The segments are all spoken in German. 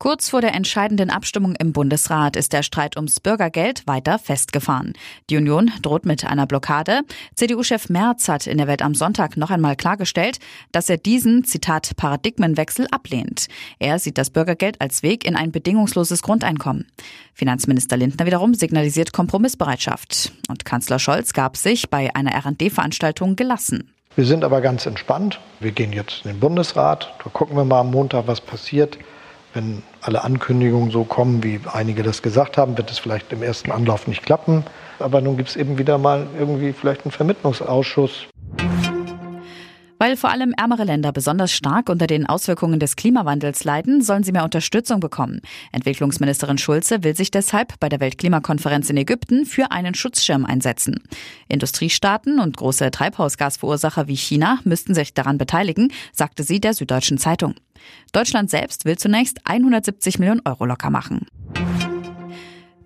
Kurz vor der entscheidenden Abstimmung im Bundesrat ist der Streit ums Bürgergeld weiter festgefahren. Die Union droht mit einer Blockade. CDU-Chef Merz hat in der Welt am Sonntag noch einmal klargestellt, dass er diesen, Zitat, Paradigmenwechsel ablehnt. Er sieht das Bürgergeld als Weg in ein bedingungsloses Grundeinkommen. Finanzminister Lindner wiederum signalisiert Kompromissbereitschaft. Und Kanzler Scholz gab sich bei einer RD-Veranstaltung gelassen. Wir sind aber ganz entspannt. Wir gehen jetzt in den Bundesrat. Da gucken wir mal am Montag, was passiert. Wenn alle Ankündigungen so kommen, wie einige das gesagt haben, wird es vielleicht im ersten Anlauf nicht klappen. Aber nun gibt es eben wieder mal irgendwie vielleicht einen Vermittlungsausschuss. Weil vor allem ärmere Länder besonders stark unter den Auswirkungen des Klimawandels leiden, sollen sie mehr Unterstützung bekommen. Entwicklungsministerin Schulze will sich deshalb bei der Weltklimakonferenz in Ägypten für einen Schutzschirm einsetzen. Industriestaaten und große Treibhausgasverursacher wie China müssten sich daran beteiligen, sagte sie der Süddeutschen Zeitung. Deutschland selbst will zunächst 170 Millionen Euro locker machen.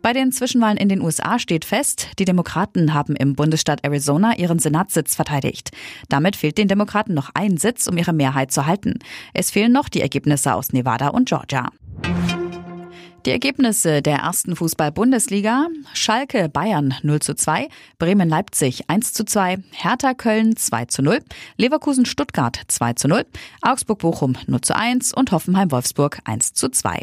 Bei den Zwischenwahlen in den USA steht fest, die Demokraten haben im Bundesstaat Arizona ihren Senatssitz verteidigt. Damit fehlt den Demokraten noch ein Sitz, um ihre Mehrheit zu halten. Es fehlen noch die Ergebnisse aus Nevada und Georgia. Die Ergebnisse der ersten Fußball-Bundesliga: Schalke Bayern 0 zu 2, Bremen Leipzig 1 zu 2, Hertha Köln 2 zu 0, Leverkusen Stuttgart 2 zu 0, Augsburg Bochum 0 zu 1 und Hoffenheim Wolfsburg 1 zu 2.